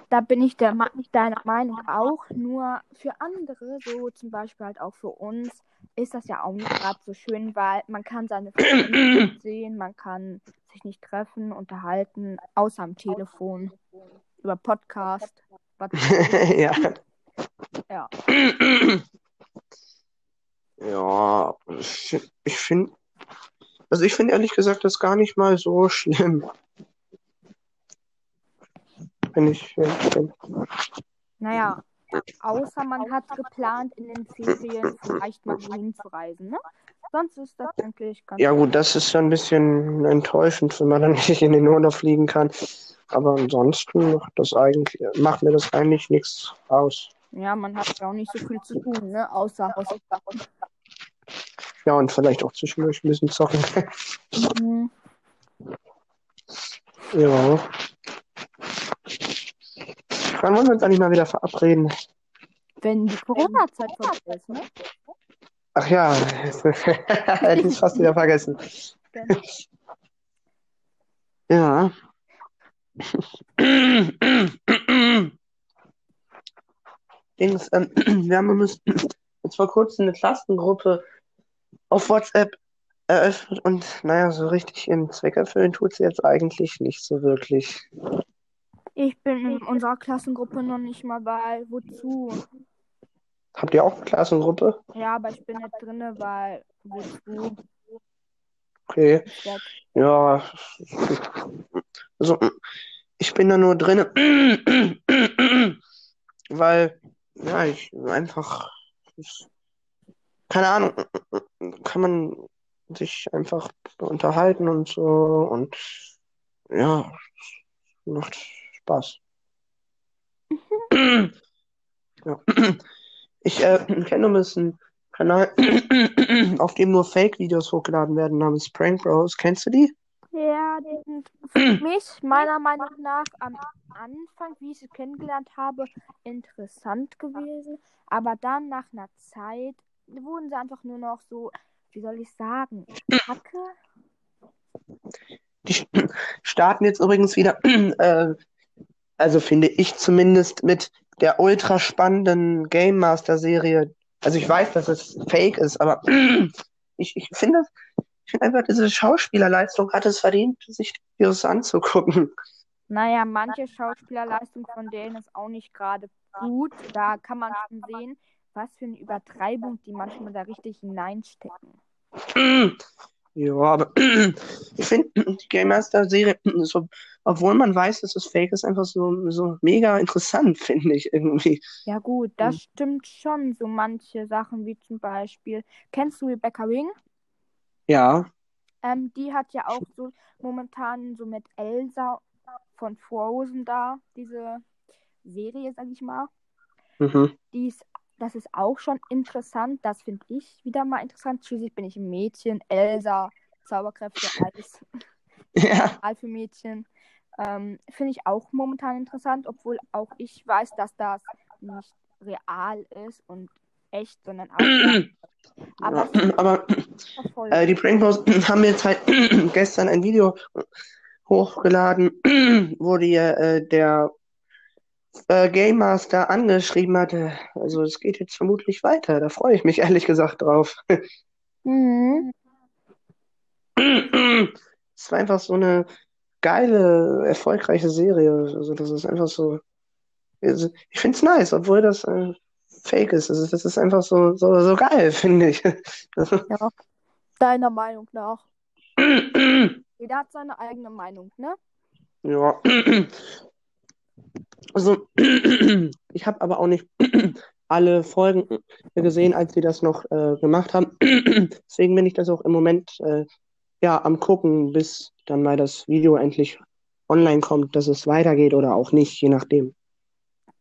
Da bin ich der, deiner Meinung auch, nur für andere, so zum Beispiel halt auch für uns, ist das ja auch nicht gerade so schön, weil man kann seine Freunde nicht sehen, man kann sich nicht treffen, unterhalten, außer am Telefon, über Podcast. Was Ja. Ja. Ja, ich, ich finde, also ich finde ehrlich gesagt das gar nicht mal so schlimm. Wenn ich ehrlich bin. Naja, außer man hat geplant, in den Ferien vielleicht mal wohin zu reisen, ne? Sonst ist das eigentlich ganz Ja gut, das ist ja ein bisschen enttäuschend, wenn man dann nicht in den Urlaub fliegen kann. Aber ansonsten macht das eigentlich, macht mir das eigentlich nichts aus. Ja, man hat ja auch nicht so viel zu tun, ne? Außer Hausaufgaben. Ja, und vielleicht auch zwischendurch ein bisschen zocken. Mhm. Ja. Wann wollen wir uns eigentlich mal wieder verabreden? Wenn die Corona-Zeit vorbei ist, ne? Ach ja, hätte ich fast wieder vergessen. Ja. Dings, ähm, wir haben uns jetzt vor kurzem eine Klassengruppe auf WhatsApp eröffnet und naja, so richtig ihren Zweck erfüllen tut sie jetzt eigentlich nicht so wirklich. Ich bin in unserer Klassengruppe noch nicht mal bei. Wozu? Habt ihr auch eine Klassengruppe? Ja, aber ich bin nicht drinne, weil wozu? Okay. Ich Ja. Also, ich bin da nur drin, weil, ja, ich einfach, keine Ahnung, kann man sich einfach unterhalten und so und ja, macht Spaß. Ja. Ich äh, kenne ein bisschen Kanal, auf dem nur Fake-Videos hochgeladen werden, namens Prank Bros. Kennst du die? ja, die sind für mich meiner Meinung nach am Anfang, wie ich sie kennengelernt habe, interessant gewesen. Aber dann nach einer Zeit wurden sie einfach nur noch so, wie soll ich sagen, Kacke. Die starten jetzt übrigens wieder, äh, also finde ich zumindest mit der ultra spannenden Game Master Serie. Also ich weiß, dass es fake ist, aber ich, ich finde, ich finde einfach, diese Schauspielerleistung hat es verdient, sich Videos anzugucken. Naja, manche Schauspielerleistung von denen ist auch nicht gerade gut. Da kann man schon sehen, was für eine Übertreibung die manchmal da richtig hineinstecken. Ja, aber ich finde die Game Master Serie, so, obwohl man weiß, dass es fake ist, einfach so, so mega interessant, finde ich irgendwie. Ja gut, das stimmt schon. So manche Sachen wie zum Beispiel, kennst du Rebecca Wing? Ja, Ähm, die hat ja auch so momentan so mit Elsa von Frozen da, diese Serie, sag ich mal. mhm. Die ist das ist auch schon interessant. Das finde ich wieder mal interessant. Schließlich bin ich ein Mädchen. Elsa, Zauberkräfte, alles. Ja. Für Mädchen. Ähm, finde ich auch momentan interessant, obwohl auch ich weiß, dass das nicht real ist und echt, sondern auch. aber Ja, aber äh, die Prankbros haben jetzt halt gestern ein Video hochgeladen, wo die, äh, der äh, Game Master angeschrieben hatte. Also es geht jetzt vermutlich weiter. Da freue ich mich ehrlich gesagt drauf. Mhm. Es war einfach so eine geile, erfolgreiche Serie. Also das ist einfach so. also, Ich finde es nice, obwohl das äh, fake ist. Also das ist einfach so, so, so geil, finde ich. Ja. Deiner Meinung nach. Jeder hat seine eigene Meinung, ne? Ja. Also, ich habe aber auch nicht alle Folgen gesehen, als sie das noch äh, gemacht haben. Deswegen bin ich das auch im Moment äh, ja am gucken, bis dann mal das Video endlich online kommt, dass es weitergeht oder auch nicht, je nachdem.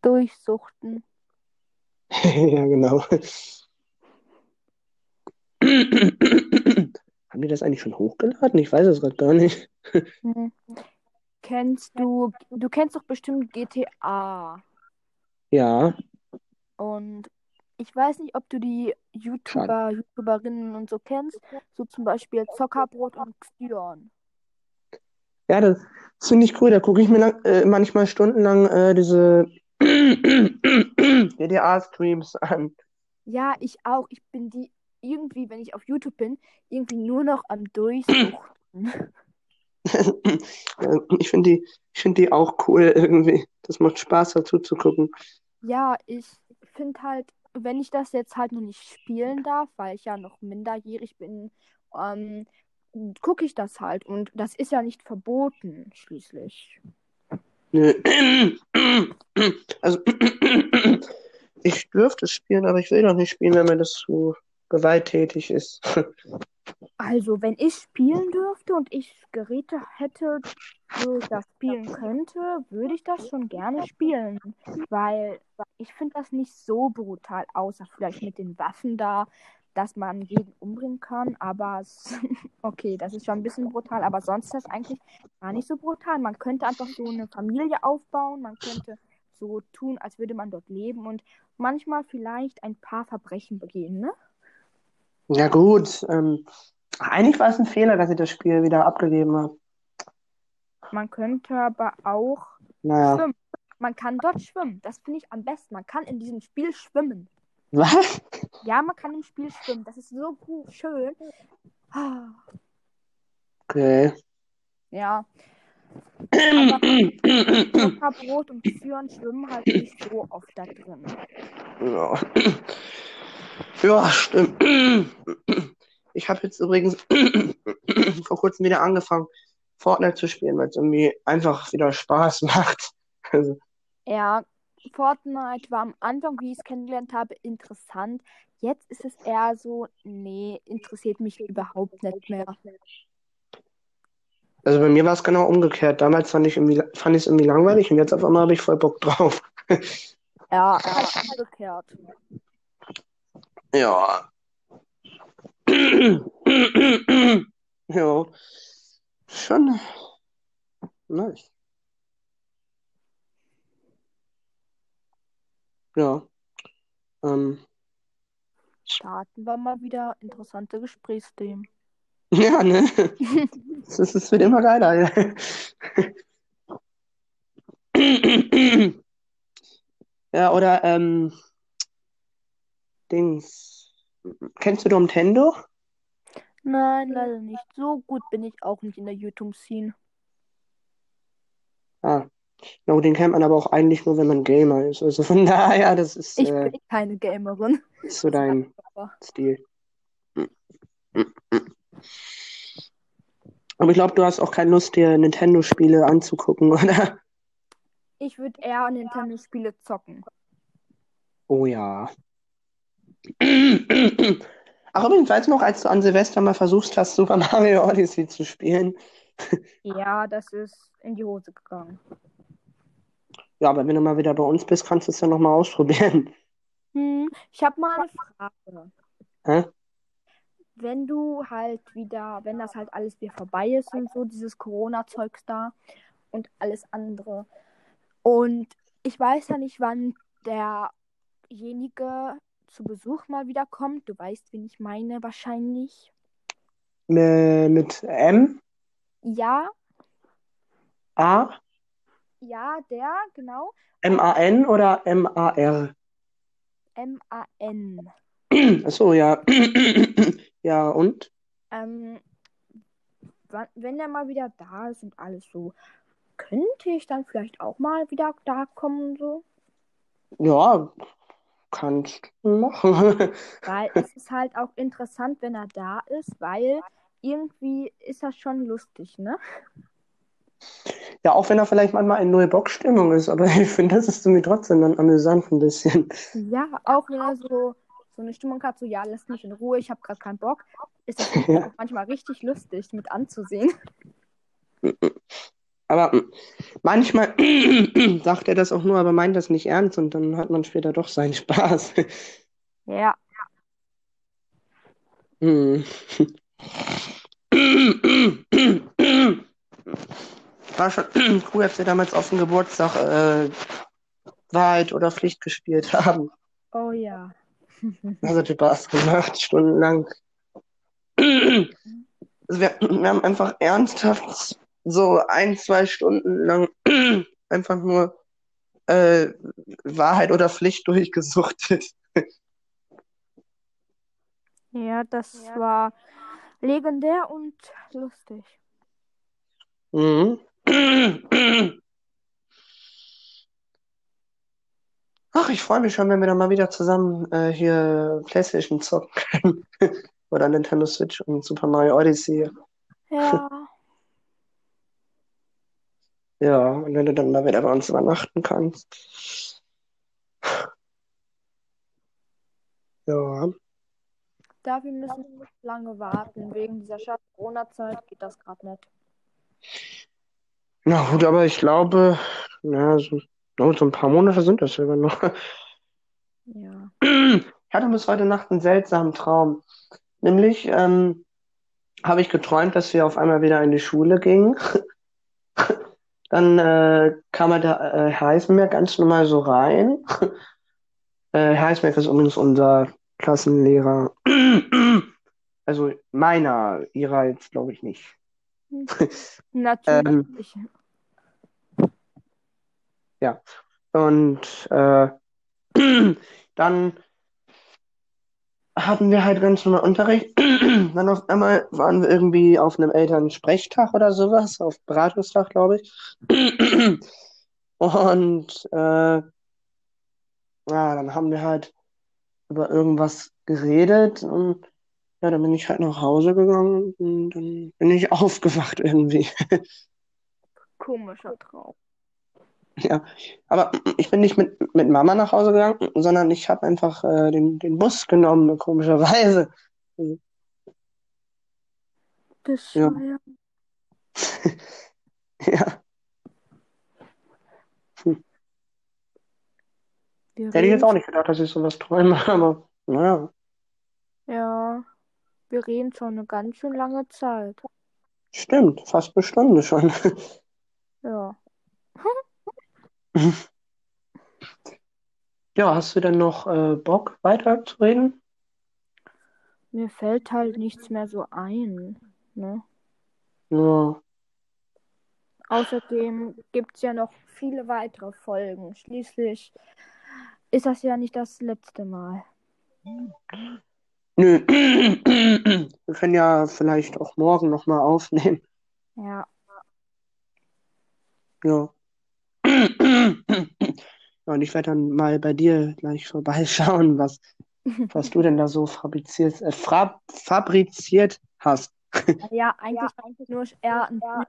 Durchsuchten. Ja, genau. Haben die das eigentlich schon hochgeladen? Ich weiß es gerade gar nicht. Kennst du, du kennst doch bestimmt GTA. Ja, Und ich weiß nicht, ob du die YouTuber, YouTuberinnen und so kennst. So zum Beispiel Zockerbrot und Xyon. ja, das finde ich cool. Da gucke ich mir lang, äh, manchmal stundenlang äh, diese GTA-Streams an. Ja, ich auch. Ich bin die irgendwie, wenn ich auf YouTube bin, irgendwie nur noch am Durchsuchten. Ja, Ich finde die, ich finde die auch cool irgendwie. Das macht Spaß dazu zu gucken. Ja, ich finde halt, wenn ich das jetzt halt noch nicht spielen darf, weil ich ja noch minderjährig bin, ähm, gucke ich das halt. Und das ist ja nicht verboten, schließlich. Nö. Also, ich dürfte es spielen, aber ich will doch nicht spielen, wenn mir das zu gewalttätig ist. Also, wenn ich spielen dürfte und ich Geräte hätte, wo ich das spielen könnte, würde ich das schon gerne spielen. Weil ich finde das nicht so brutal, außer vielleicht mit den Waffen da, dass man jeden umbringen kann. Aber okay, das ist schon ein bisschen brutal. Aber sonst ist das eigentlich gar nicht so brutal. Man könnte einfach so eine Familie aufbauen. Man könnte so tun, als würde man dort leben und manchmal vielleicht ein paar Verbrechen begehen, ne? Ja, gut. Ähm, eigentlich war es ein Fehler, dass ich das Spiel wieder abgegeben habe. Man könnte aber auch Naja. schwimmen. Man kann dort schwimmen. Das finde ich am besten. Man kann in diesem Spiel schwimmen. Was? Ja, man kann im Spiel schwimmen. Das ist so gu- schön. Okay. Ja. Aber Zuckerbrot und Xyon schwimmen halt nicht so oft da drin. Ja. Ja, stimmt. Ich habe jetzt übrigens vor kurzem wieder angefangen, Fortnite zu spielen, weil es irgendwie einfach wieder Spaß macht. Also, Ja, Fortnite war am Anfang, wie ich es kennengelernt habe, interessant. Jetzt ist es eher so, nee, interessiert mich überhaupt nicht mehr. also bei mir war es genau umgekehrt. Damals fand ich irgendwie, fand ich es irgendwie langweilig und jetzt auf einmal habe ich voll Bock drauf. Ja, umgekehrt. Ja. Ja. Schon nice. Ja. Ähm, Da hatten wir mal wieder interessante Gesprächsthemen. ja, ne? Ist- es wird immer geiler. Ja, oder ähm, Dings. Kennst du Nintendo? Nein, leider nicht. So gut bin ich auch nicht in der YouTube-Scene. Ah. No, den kennt man aber auch eigentlich nur, wenn man Gamer ist. Also von daher, das ist, Ich äh, bin keine Gamerin. ist so dein Stil. Aber ich glaube, du hast auch keine Lust, dir Nintendo-Spiele anzugucken, oder? ich würde eher Nintendo-Spiele zocken. Oh ja. Ach, übrigens, weißt du noch, als du an Silvester mal versucht hast, Super Mario Odyssey zu spielen? Ja, das ist in die Hose gegangen. Ja, aber wenn du mal wieder bei uns bist, kannst du es ja nochmal ausprobieren. Hm, ich habe mal eine Frage. Hä? Wenn du halt wieder, wenn das halt alles wieder vorbei ist und so, dieses Corona-Zeugs da und alles andere. Und ich weiß ja nicht, wann derjenige zu Besuch mal wieder kommt. Du weißt, wen ich meine, wahrscheinlich. Äh, mit M, Ja, A, ja, der, genau. M-A-N oder M-A-R? M-A-N. Achso, ja. Ja, und? Ähm, wenn er mal wieder da ist und alles so, könnte ich dann vielleicht auch mal wieder da kommen und so? Ja, kannst machen. Weil es ist halt auch interessant, wenn er da ist, weil irgendwie ist das schon lustig, ne? Ja, auch wenn er vielleicht manchmal in neue Bock-Stimmung ist, aber ich finde, das ist irgendwie trotzdem dann amüsant ein bisschen. Ja, auch wenn er so, so eine Stimmung hat, so, ja, lass mich in Ruhe, ich habe gerade keinen Bock, ist das Ja. manchmal richtig lustig mit anzusehen. Aber mm, manchmal sagt er das auch nur, aber meint das nicht ernst und dann hat man später doch seinen Spaß. Ja, Hm. War schon cool, als wir damals auf dem Geburtstag äh, Wahrheit oder Pflicht gespielt haben. oh ja. Das hat Spaß gemacht, stundenlang. Also wir, wir haben einfach ernsthaft so ein, zwei Stunden lang einfach nur äh, Wahrheit oder Pflicht durchgesuchtet. Ja, das war legendär und lustig. Mhm. Ach, ich freue mich schon, wenn wir dann mal wieder zusammen äh, hier PlayStation zocken können. Oder Nintendo Switch und Super Mario Odyssey. Ja, Ja, und wenn du dann mal wieder bei uns übernachten kannst. Ja, dafür müssen wir nicht lange warten. Wegen dieser Corona-Zeit geht das gerade nicht. na gut, aber ich glaube, ja, so, so ein paar Monate sind das sogar noch. Ja. Ich hatte bis heute Nacht einen seltsamen Traum. Nämlich ähm, habe ich geträumt, dass wir auf einmal wieder in die Schule gingen. Dann äh, kam halt der äh, Herr Heisenberg ganz normal so rein. Äh, Heisenberg ist übrigens unser Klassenlehrer. Also meiner, ihrer jetzt glaube ich nicht. Natürlich. Und äh, dann hatten wir halt ganz normal Unterricht. Dann auf einmal waren wir irgendwie auf einem Elternsprechtag oder sowas, auf Beratungstag, glaube ich. Und äh, ja, dann haben wir halt über irgendwas geredet und ja, dann bin ich halt nach Hause gegangen und dann bin ich aufgewacht irgendwie. Komischer Traum. Ja, aber ich bin nicht mit, mit Mama nach Hause gegangen, sondern ich habe einfach äh, den, den Bus genommen, komischerweise. Bescheuert. Ja, Wir hätte ich jetzt auch nicht gedacht, dass ich sowas träume, aber naja, ja, wir reden schon eine ganz schön lange Zeit. stimmt, fast eine Stunde schon. Ja. Ja, hast du denn noch äh, Bock weiterzureden? Mir fällt halt nichts mehr so ein. Ne? Ja, Außerdem gibt es ja noch viele weitere Folgen. Schließlich ist das ja nicht das letzte Mal. nö. Wir können ja vielleicht auch morgen nochmal aufnehmen. Ja. Ja. Ja, und ich werde dann mal bei dir gleich vorbeischauen, was, was du denn da so fabriziert, äh, fabriziert hast. Ja, eigentlich, eigentlich nur eher ein Tra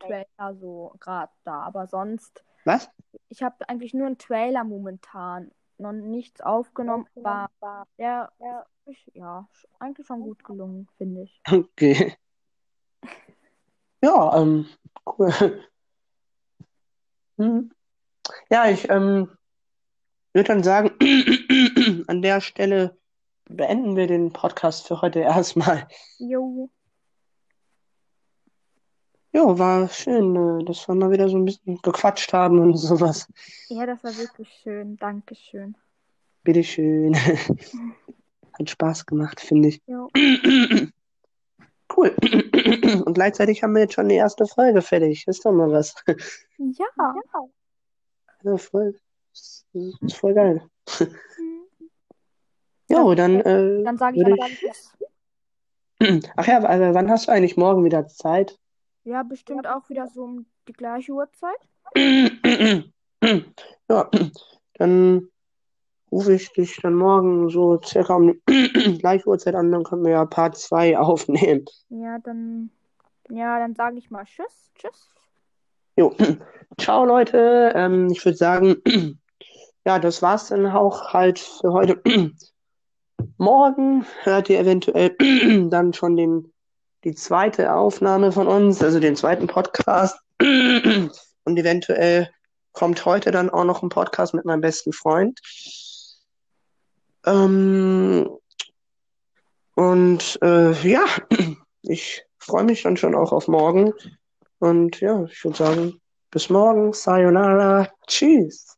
Trailer so gerade da. Aber sonst, Was? ich habe eigentlich nur einen Trailer momentan. Noch nichts aufgenommen, aber der ist ja eigentlich schon gut gelungen, finde ich. Okay. Ja, ähm, cool. Hm. Ja, ich ähm, würde dann sagen, an der Stelle beenden wir den Podcast für heute erstmal. Jo. Jo, war schön, äh, dass wir mal wieder so ein bisschen gequatscht haben und sowas. Ja, das war wirklich schön. Dankeschön. Bitteschön. Hat Spaß gemacht, finde ich. Jo. Cool. Und gleichzeitig haben wir jetzt schon die erste Folge fertig. Ist doch mal was. Ja. Ja, voll. Ist, ist voll geil. Hm. Jo, dann, äh, Dann sage ich aber Tschüss. Ach ja, aber wann hast du eigentlich morgen wieder Zeit? Ja, bestimmt auch wieder so um die gleiche Uhrzeit. Ja, dann rufe ich dich dann morgen so circa um die gleiche Uhrzeit an, dann können wir ja Part 2 aufnehmen. Ja, dann, ja, dann sage ich mal Tschüss. Tschüss. Jo, ciao Leute. Ähm, ich würde sagen, ja, das war's dann auch halt für heute. Morgen hört ihr eventuell dann schon den, die zweite Aufnahme von uns, also den zweiten Podcast. Und eventuell kommt heute dann auch noch ein Podcast mit meinem besten Freund. Ähm, und äh, ja, ich freue mich dann schon auch auf morgen. Und ja, ich würde sagen, bis morgen. Sayonara. Tschüss.